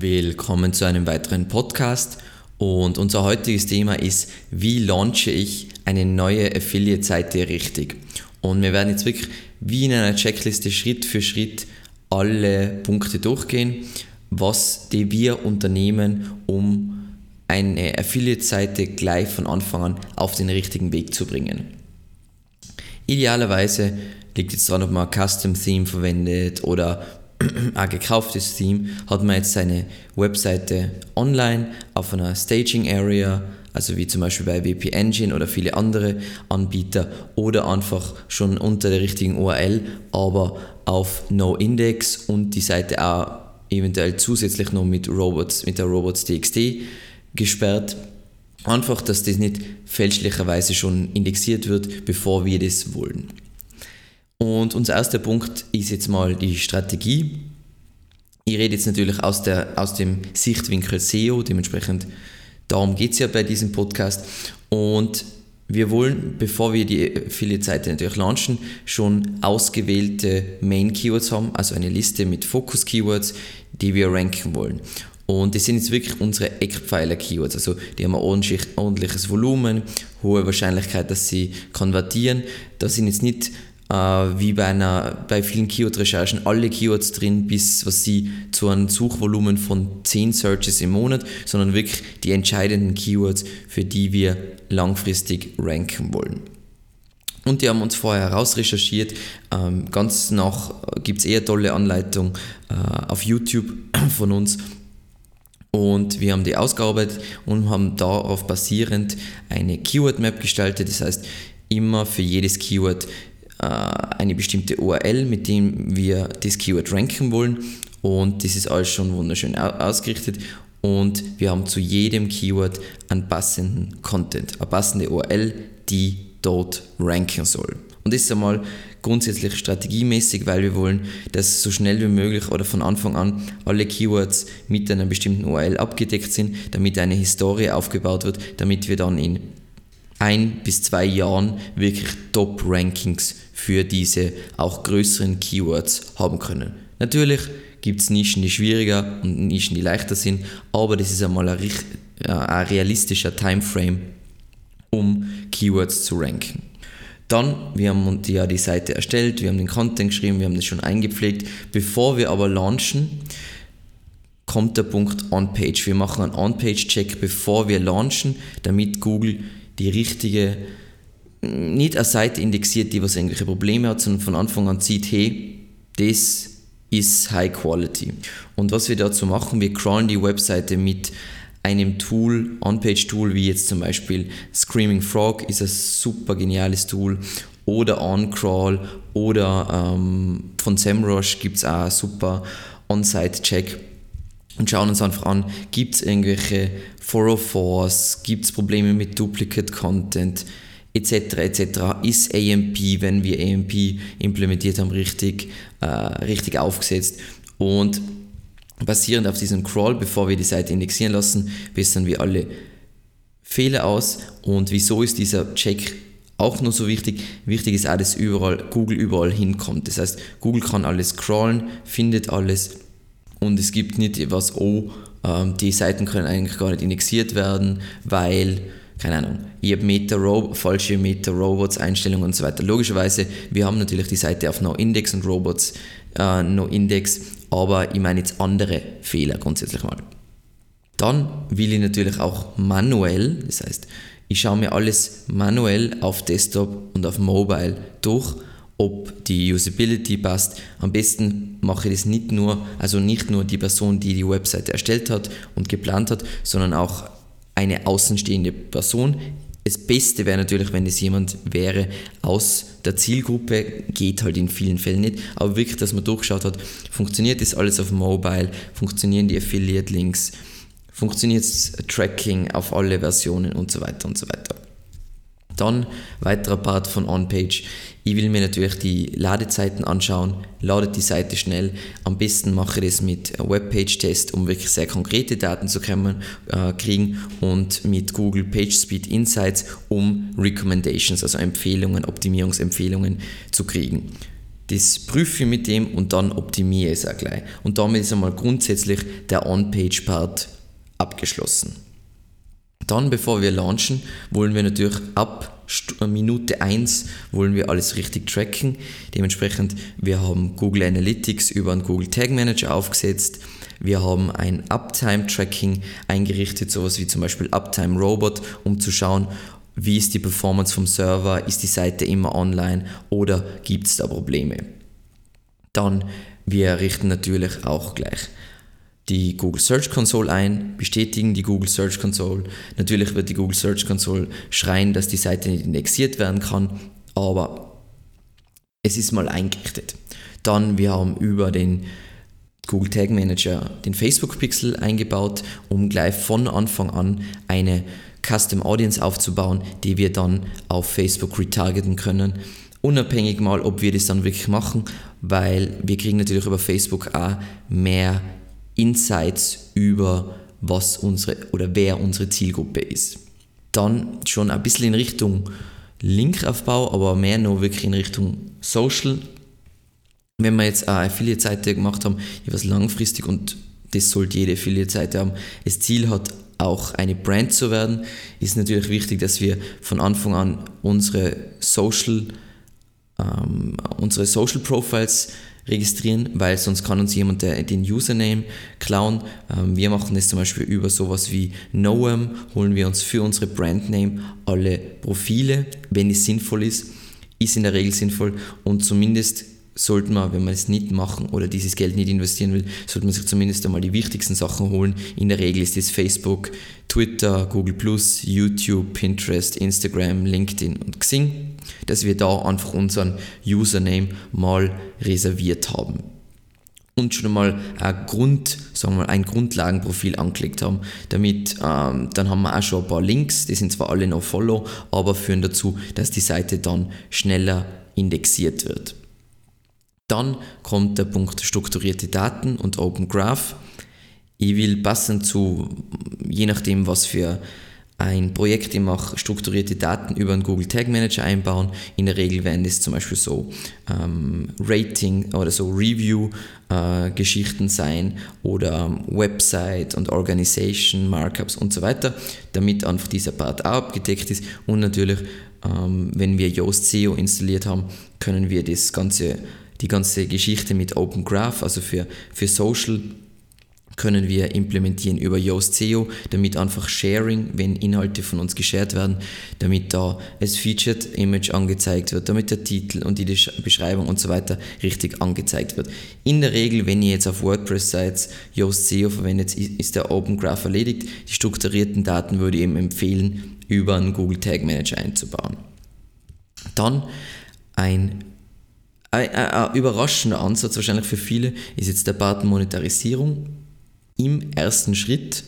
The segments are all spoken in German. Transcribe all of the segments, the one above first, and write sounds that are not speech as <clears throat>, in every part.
Willkommen zu einem weiteren Podcast und unser heutiges Thema ist, wie launche ich eine neue Affiliate-Seite richtig? Und wir werden jetzt wirklich wie in einer Checkliste Schritt für Schritt alle Punkte durchgehen, was die wir unternehmen, um eine Affiliate-Seite gleich von Anfang an auf den richtigen Weg zu bringen. Idealerweise liegt jetzt dran, ob man ein Custom Theme verwendet oder ein gekauftes Theme, hat man jetzt seine Webseite online auf einer Staging Area, also wie zum Beispiel bei WP Engine oder viele andere Anbieter oder einfach schon unter der richtigen URL, aber auf No-Index und die Seite auch eventuell zusätzlich noch mit Robots, mit der Robots.txt gesperrt. Einfach, dass das nicht fälschlicherweise schon indexiert wird, bevor wir das wollen. Und unser erster Punkt ist jetzt mal die Strategie. Ich rede jetzt natürlich aus, der, aus dem Sichtwinkel SEO, dementsprechend darum geht es ja bei diesem Podcast. Und wir wollen, bevor wir die Affiliate-Seite natürlich launchen, schon ausgewählte Main-Keywords haben, also eine Liste mit Fokus-Keywords, die wir ranken wollen. Und das sind jetzt wirklich unsere Eckpfeiler-Keywords. Also die haben ein ordentlich, ordentliches Volumen, hohe Wahrscheinlichkeit, dass sie konvertieren. Da sind jetzt nicht äh, wie bei, einer, bei vielen Keyword-Recherchen alle Keywords drin, bis was sie zu einem Suchvolumen von 10 Searches im Monat, sondern wirklich die entscheidenden Keywords, für die wir langfristig ranken wollen. Und die haben uns vorher herausrecherchiert. Ähm, ganz nach gibt es eher tolle Anleitungen äh, auf YouTube <clears throat> von uns. Und wir haben die ausgearbeitet und haben darauf basierend eine Keyword Map gestaltet. Das heißt, immer für jedes Keyword eine bestimmte URL, mit dem wir das Keyword ranken wollen. Und das ist alles schon wunderschön ausgerichtet. Und wir haben zu jedem Keyword einen passenden Content, eine passende URL, die dort ranken soll. Und das ist einmal grundsätzlich strategiemäßig, weil wir wollen, dass so schnell wie möglich oder von Anfang an alle Keywords mit einer bestimmten URL abgedeckt sind, damit eine Historie aufgebaut wird, damit wir dann in ein bis zwei Jahren wirklich Top-Rankings für diese auch größeren Keywords haben können. Natürlich gibt es Nischen, die schwieriger und Nischen, die leichter sind, aber das ist einmal ein, ein realistischer Timeframe, um Keywords zu ranken. Dann, wir haben ja die Seite erstellt, wir haben den Content geschrieben, wir haben das schon eingepflegt. Bevor wir aber launchen, kommt der Punkt On-Page. Wir machen einen On-Page-Check, bevor wir launchen, damit Google die richtige, nicht eine Seite indexiert, die was irgendwelche Probleme hat, sondern von Anfang an sieht, hey, das ist High Quality. Und was wir dazu machen, wir crawlen die Webseite mit einem Tool, On-Page-Tool, wie jetzt zum Beispiel Screaming Frog ist ein super geniales Tool oder OnCrawl oder ähm, von SEMrush gibt es auch ein super On-Site-Check und schauen uns einfach an, gibt es irgendwelche 404s, gibt es Probleme mit Duplicate Content, etc. etc. Ist AMP, wenn wir AMP implementiert haben, richtig, äh, richtig aufgesetzt und basierend auf diesem Crawl, bevor wir die Seite indexieren lassen, bessern wir alle Fehler aus und wieso ist dieser Check auch nur so wichtig? Wichtig ist auch, dass überall, Google überall hinkommt. Das heißt, Google kann alles crawlen, findet alles und es gibt nicht etwas, oh, die Seiten können eigentlich gar nicht indexiert werden, weil, keine Ahnung, ich habe Meta falsche Meta-Robots-Einstellungen und so weiter. Logischerweise, wir haben natürlich die Seite auf No-Index und Robots äh, No-Index, aber ich meine jetzt andere Fehler grundsätzlich mal. Dann will ich natürlich auch manuell, das heißt, ich schaue mir alles manuell auf Desktop und auf Mobile durch ob die Usability passt. Am besten mache ich das nicht nur, also nicht nur die Person, die die Webseite erstellt hat und geplant hat, sondern auch eine außenstehende Person. Das Beste wäre natürlich, wenn es jemand wäre aus der Zielgruppe, geht halt in vielen Fällen nicht, aber wirklich, dass man durchschaut hat, funktioniert das alles auf Mobile, funktionieren die Affiliate-Links, funktioniert das Tracking auf alle Versionen? Und so weiter und so weiter. Dann weiterer Part von OnPage. Ich will mir natürlich die Ladezeiten anschauen, ladet die Seite schnell. Am besten mache ich das mit Webpage-Test, um wirklich sehr konkrete Daten zu kommen, äh, kriegen und mit Google PageSpeed Insights, um Recommendations, also Empfehlungen, Optimierungsempfehlungen zu kriegen. Das prüfe ich mit dem und dann optimiere ich es auch gleich. Und damit ist einmal grundsätzlich der On-Page-Part abgeschlossen. Dann, bevor wir launchen, wollen wir natürlich ab äh, Minute 1 wollen wir alles richtig tracken. Dementsprechend, wir haben Google Analytics über einen Google Tag Manager aufgesetzt. Wir haben ein Uptime-Tracking eingerichtet, sowas wie zum Beispiel Uptime Robot, um zu schauen, wie ist die Performance vom Server, ist die Seite immer online oder gibt es da Probleme. Dann, wir richten natürlich auch gleich die Google Search Console ein, bestätigen die Google Search Console. Natürlich wird die Google Search Console schreien, dass die Seite nicht indexiert werden kann, aber es ist mal eingerichtet. Dann, wir haben über den Google Tag Manager den Facebook Pixel eingebaut, um gleich von Anfang an eine Custom Audience aufzubauen, die wir dann auf Facebook retargeten können. Unabhängig mal, ob wir das dann wirklich machen, weil wir kriegen natürlich über Facebook auch mehr Insights über was unsere oder wer unsere Zielgruppe ist. Dann schon ein bisschen in Richtung Linkaufbau, aber mehr noch wirklich in Richtung Social. Wenn wir jetzt eine Affiliate-Seite gemacht haben, was langfristig und das sollte jede Affiliate-Seite haben, das Ziel hat, auch eine Brand zu werden, ist natürlich wichtig, dass wir von Anfang an unsere Social, ähm, unsere Social Profiles registrieren, weil sonst kann uns jemand den Username klauen. Ähm, wir machen das zum Beispiel über sowas wie Noam, holen wir uns für unsere Brandname alle Profile, wenn es sinnvoll ist, ist in der Regel sinnvoll und zumindest sollte man, wenn man es nicht machen oder dieses Geld nicht investieren will, sollte man sich zumindest einmal die wichtigsten Sachen holen. In der Regel ist es Facebook, Twitter, Google YouTube, Pinterest, Instagram, LinkedIn und Xing, dass wir da einfach unseren Username mal reserviert haben und schon mal ein Grund, sagen wir, ein Grundlagenprofil angelegt haben. Damit, ähm, dann haben wir auch schon ein paar Links, die sind zwar alle noch Follow, aber führen dazu, dass die Seite dann schneller indexiert wird. Dann kommt der Punkt strukturierte Daten und Open Graph. Ich will passend zu, je nachdem, was für ein Projekt ich mache, strukturierte Daten über einen Google Tag Manager einbauen. In der Regel werden das zum Beispiel so ähm, Rating oder so Review-Geschichten äh, sein oder ähm, Website und Organization, Markups und so weiter, damit einfach dieser Part auch abgedeckt ist. Und natürlich, ähm, wenn wir Yoast SEO installiert haben, können wir das Ganze die ganze Geschichte mit Open Graph, also für, für Social, können wir implementieren über Yoast SEO, damit einfach Sharing, wenn Inhalte von uns geshared werden, damit da das Featured Image angezeigt wird, damit der Titel und die Beschreibung und so weiter richtig angezeigt wird. In der Regel, wenn ihr jetzt auf WordPress-Sites Yoast SEO verwendet, ist der Open Graph erledigt. Die strukturierten Daten würde ich eben empfehlen, über einen Google Tag Manager einzubauen. Dann ein ein, ein, ein überraschender Ansatz wahrscheinlich für viele ist jetzt der Part Monetarisierung. Im ersten Schritt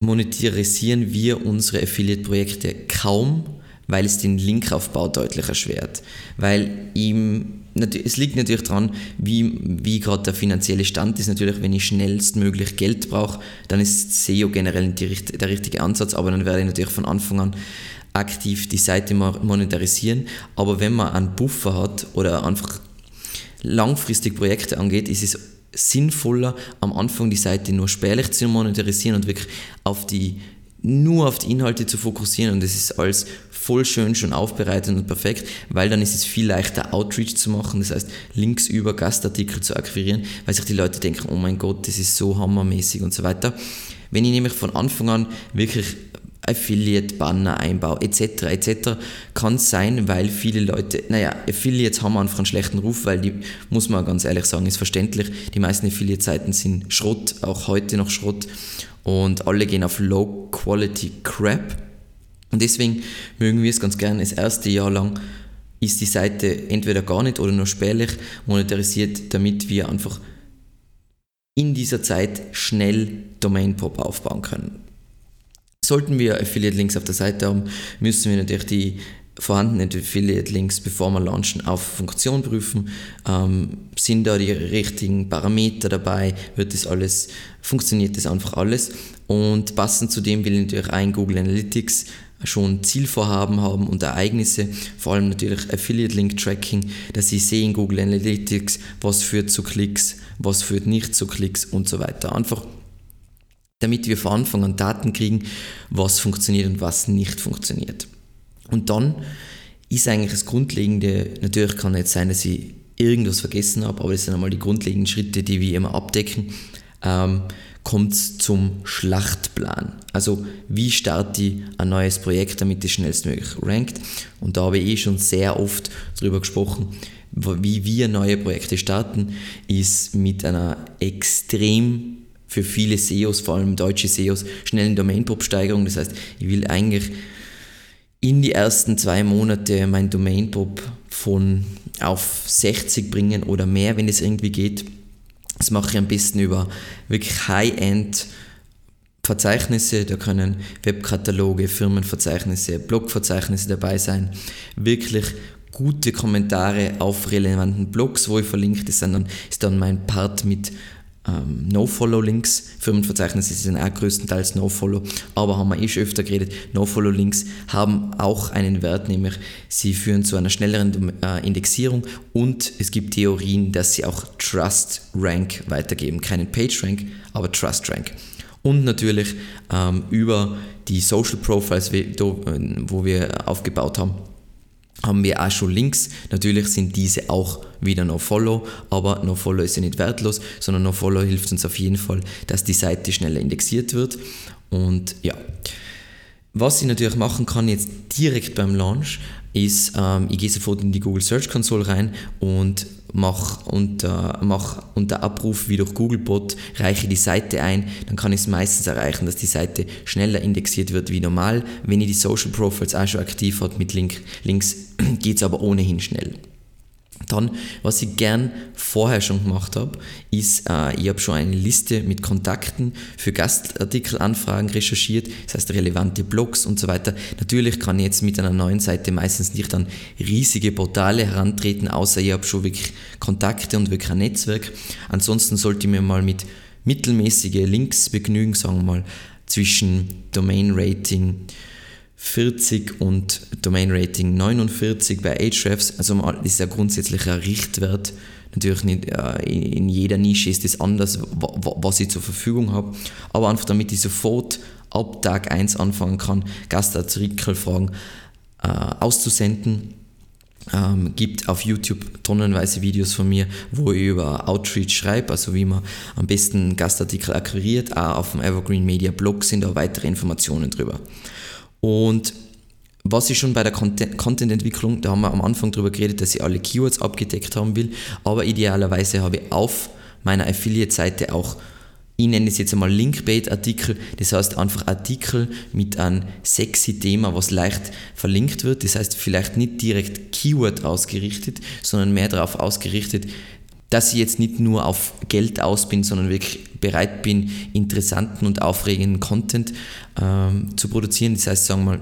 monetarisieren wir unsere Affiliate-Projekte kaum, weil es den Linkaufbau deutlich erschwert. Weil ihm, es liegt natürlich daran, wie, wie gerade der finanzielle Stand ist. Natürlich, wenn ich schnellstmöglich Geld brauche, dann ist SEO generell die, der richtige Ansatz, aber dann werde ich natürlich von Anfang an aktiv die Seite monetarisieren. Aber wenn man einen Buffer hat oder einfach langfristig Projekte angeht, ist es sinnvoller, am Anfang die Seite nur spärlich zu monetarisieren und wirklich auf die, nur auf die Inhalte zu fokussieren und das ist alles voll schön schon aufbereitet und perfekt, weil dann ist es viel leichter Outreach zu machen, das heißt Links über Gastartikel zu akquirieren, weil sich die Leute denken, oh mein Gott, das ist so hammermäßig und so weiter. Wenn ich nämlich von Anfang an wirklich Affiliate-Banner einbau etc. etc. kann sein, weil viele Leute, naja, Affiliates haben einfach einen schlechten Ruf, weil die, muss man ganz ehrlich sagen, ist verständlich, die meisten Affiliate-Seiten sind Schrott, auch heute noch Schrott und alle gehen auf Low-Quality-Crap und deswegen mögen wir es ganz gerne das erste Jahr lang ist die Seite entweder gar nicht oder nur spärlich monetarisiert, damit wir einfach in dieser Zeit schnell Domain-Pop aufbauen können. Sollten wir Affiliate-Links auf der Seite haben, müssen wir natürlich die vorhandenen Affiliate-Links, bevor wir launchen, auf Funktion prüfen. Ähm, sind da die richtigen Parameter dabei? Wird das alles, funktioniert das einfach alles? Und passend zu dem will ich natürlich ein Google Analytics schon Zielvorhaben haben und Ereignisse, vor allem natürlich Affiliate Link Tracking, dass sie sehen Google Analytics, was führt zu Klicks, was führt nicht zu Klicks und so weiter. Einfach damit wir von Anfang an Daten kriegen, was funktioniert und was nicht funktioniert. Und dann ist eigentlich das Grundlegende, natürlich kann jetzt sein, dass ich irgendwas vergessen habe, aber das sind einmal die grundlegenden Schritte, die wir immer abdecken. Ähm, kommt zum Schlachtplan. Also wie starte ich ein neues Projekt, damit es schnellstmöglich rankt. Und da habe ich eh schon sehr oft darüber gesprochen, wie wir neue Projekte starten, ist mit einer extrem für viele SEOs, vor allem deutsche SEOs, schnellen Domain-Pop-Steigerung. Das heißt, ich will eigentlich in die ersten zwei Monate mein Domain-Pop von auf 60 bringen oder mehr, wenn es irgendwie geht. Das mache ich am besten über wirklich High-End Verzeichnisse, da können Webkataloge, Firmenverzeichnisse, Blogverzeichnisse dabei sein. Wirklich gute Kommentare auf relevanten Blogs, wo ich verlinkt ist, dann ist dann mein Part mit ähm, No-Follow-Links. Firmenverzeichnisse sind auch größtenteils No-Follow, aber haben wir eh schon öfter geredet, No-Follow-Links haben auch einen Wert, nämlich sie führen zu einer schnelleren äh, Indexierung und es gibt Theorien, dass sie auch Trust-Rank weitergeben. Keinen Page-Rank, aber Trust-Rank. Und natürlich ähm, über die Social Profiles, wo wir aufgebaut haben, haben wir auch schon Links. Natürlich sind diese auch wieder No-Follow, aber No-Follow ist ja nicht wertlos, sondern No-Follow hilft uns auf jeden Fall, dass die Seite schneller indexiert wird. Und ja, was ich natürlich machen kann jetzt direkt beim Launch, ist, ähm, ich gehe sofort in die Google Search Console rein und mache unter, mach unter Abruf wie durch Googlebot, reiche die Seite ein, dann kann ich es meistens erreichen, dass die Seite schneller indexiert wird wie normal. Wenn ihr die Social Profiles auch schon aktiv habt mit Link, Links, <clears throat> geht es aber ohnehin schnell. Dann, was ich gern vorher schon gemacht habe, ist, äh, ich habe schon eine Liste mit Kontakten für Gastartikelanfragen recherchiert, das heißt relevante Blogs und so weiter. Natürlich kann ich jetzt mit einer neuen Seite meistens nicht an riesige Portale herantreten, außer ich habe schon wirklich Kontakte und wirklich ein Netzwerk. Ansonsten sollte ich mir mal mit mittelmäßige Links begnügen, sagen wir mal, zwischen Domain Rating, 40 und Domain Rating 49 bei Ahrefs. Also das ist ja grundsätzlich ein Richtwert. Natürlich nicht, äh, in jeder Nische ist es anders, was ich zur Verfügung habe. Aber einfach damit ich sofort ab Tag 1 anfangen kann, Gastartikelfragen äh, auszusenden. Ähm, gibt auf YouTube tonnenweise Videos von mir, wo ich über Outreach schreibe, also wie man am besten Gastartikel akquiriert. Auch auf dem Evergreen Media Blog sind da weitere Informationen drüber. Und was ich schon bei der Content-Entwicklung, da haben wir am Anfang darüber geredet, dass ich alle Keywords abgedeckt haben will, aber idealerweise habe ich auf meiner Affiliate-Seite auch, ich nenne es jetzt einmal Linkbait-Artikel, das heißt einfach Artikel mit einem sexy Thema, was leicht verlinkt wird, das heißt vielleicht nicht direkt Keyword ausgerichtet, sondern mehr darauf ausgerichtet, dass ich jetzt nicht nur auf Geld aus bin, sondern wirklich bereit bin, interessanten und aufregenden Content ähm, zu produzieren. Das heißt, sagen wir mal,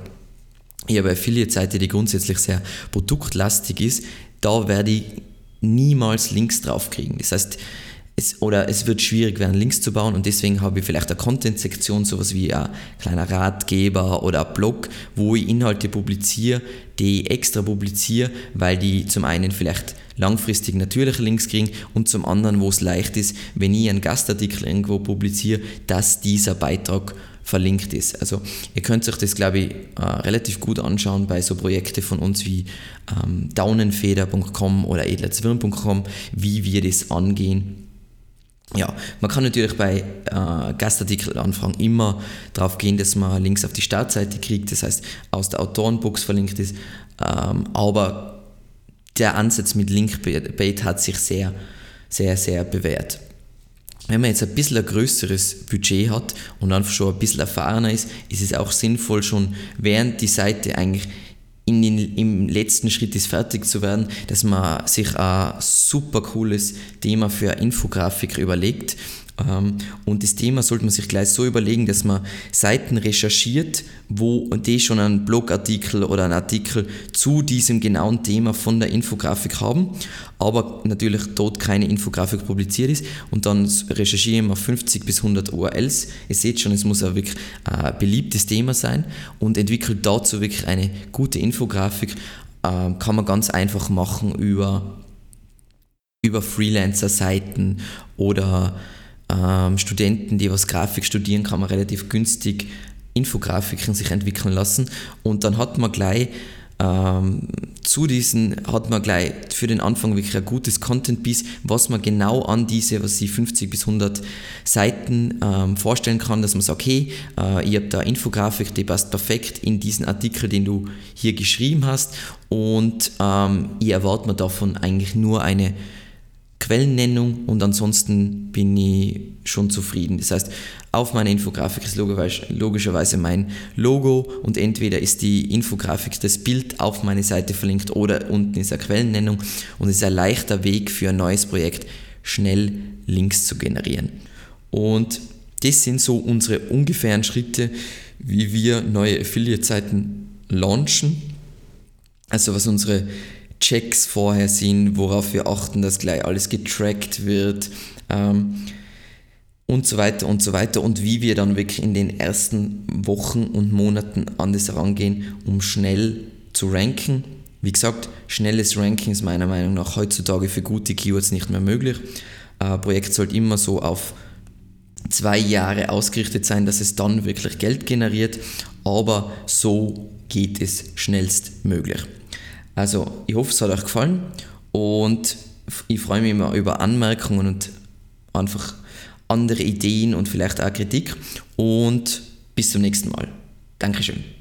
ich habe eine Affiliate-Seite, die grundsätzlich sehr produktlastig ist, da werde ich niemals Links draufkriegen. Das heißt, es, oder es wird schwierig werden, Links zu bauen und deswegen habe ich vielleicht eine Content-Sektion, sowas wie ein kleiner Ratgeber oder ein Blog, wo ich Inhalte publiziere, die ich extra publiziere, weil die zum einen vielleicht langfristig natürliche Links kriegen und zum anderen, wo es leicht ist, wenn ich einen Gastartikel irgendwo publiziere, dass dieser Beitrag verlinkt ist. Also ihr könnt euch das, glaube ich, äh, relativ gut anschauen bei so Projekten von uns wie ähm, daunenfeder.com oder edlerzwirn.com, wie wir das angehen. Ja, man kann natürlich bei äh, Gastartikelanfragen immer darauf gehen, dass man Links auf die Startseite kriegt, das heißt aus der Autorenbox verlinkt ist, ähm, aber der Ansatz mit Linkbait hat sich sehr, sehr, sehr bewährt. Wenn man jetzt ein bisschen ein größeres Budget hat und einfach schon ein bisschen erfahrener ist, ist es auch sinnvoll, schon während die Seite eigentlich in den, im letzten Schritt ist, fertig zu werden, dass man sich ein super cooles Thema für eine Infografik überlegt. Ähm, und das Thema sollte man sich gleich so überlegen, dass man Seiten recherchiert, wo die schon einen Blogartikel oder einen Artikel zu diesem genauen Thema von der Infografik haben, aber natürlich dort keine Infografik publiziert ist und dann recherchieren wir 50 bis 100 URLs. Ihr seht schon, es muss ein wirklich ein beliebtes Thema sein und entwickelt dazu wirklich eine gute Infografik. Ähm, kann man ganz einfach machen über, über Freelancer-Seiten oder ähm, Studenten, die was Grafik studieren, kann man relativ günstig Infografiken sich entwickeln lassen. Und dann hat man gleich ähm, zu diesen hat man gleich für den Anfang wirklich ein gutes Content-Piece, was man genau an diese, was ich 50 bis 100 Seiten ähm, vorstellen kann, dass man sagt, okay, äh, ich habe da Infografik, die passt perfekt in diesen Artikel, den du hier geschrieben hast. Und ähm, ich erwarte mir davon eigentlich nur eine Quellennennung und ansonsten bin ich schon zufrieden. Das heißt, auf meiner Infografik ist logischerweise mein Logo und entweder ist die Infografik das Bild auf meine Seite verlinkt oder unten ist eine Quellennennung und es ist ein leichter Weg für ein neues Projekt, schnell Links zu generieren. Und das sind so unsere ungefähren Schritte, wie wir neue Affiliate-Seiten launchen. Also was unsere Checks vorher sind, worauf wir achten, dass gleich alles getrackt wird ähm, und so weiter und so weiter und wie wir dann wirklich in den ersten Wochen und Monaten an das herangehen, um schnell zu ranken. Wie gesagt, schnelles Ranking ist meiner Meinung nach heutzutage für gute Keywords nicht mehr möglich. Ein Projekt sollte immer so auf zwei Jahre ausgerichtet sein, dass es dann wirklich Geld generiert, aber so geht es schnellstmöglich. Also, ich hoffe, es hat euch gefallen und ich freue mich immer über Anmerkungen und einfach andere Ideen und vielleicht auch Kritik. Und bis zum nächsten Mal. Dankeschön.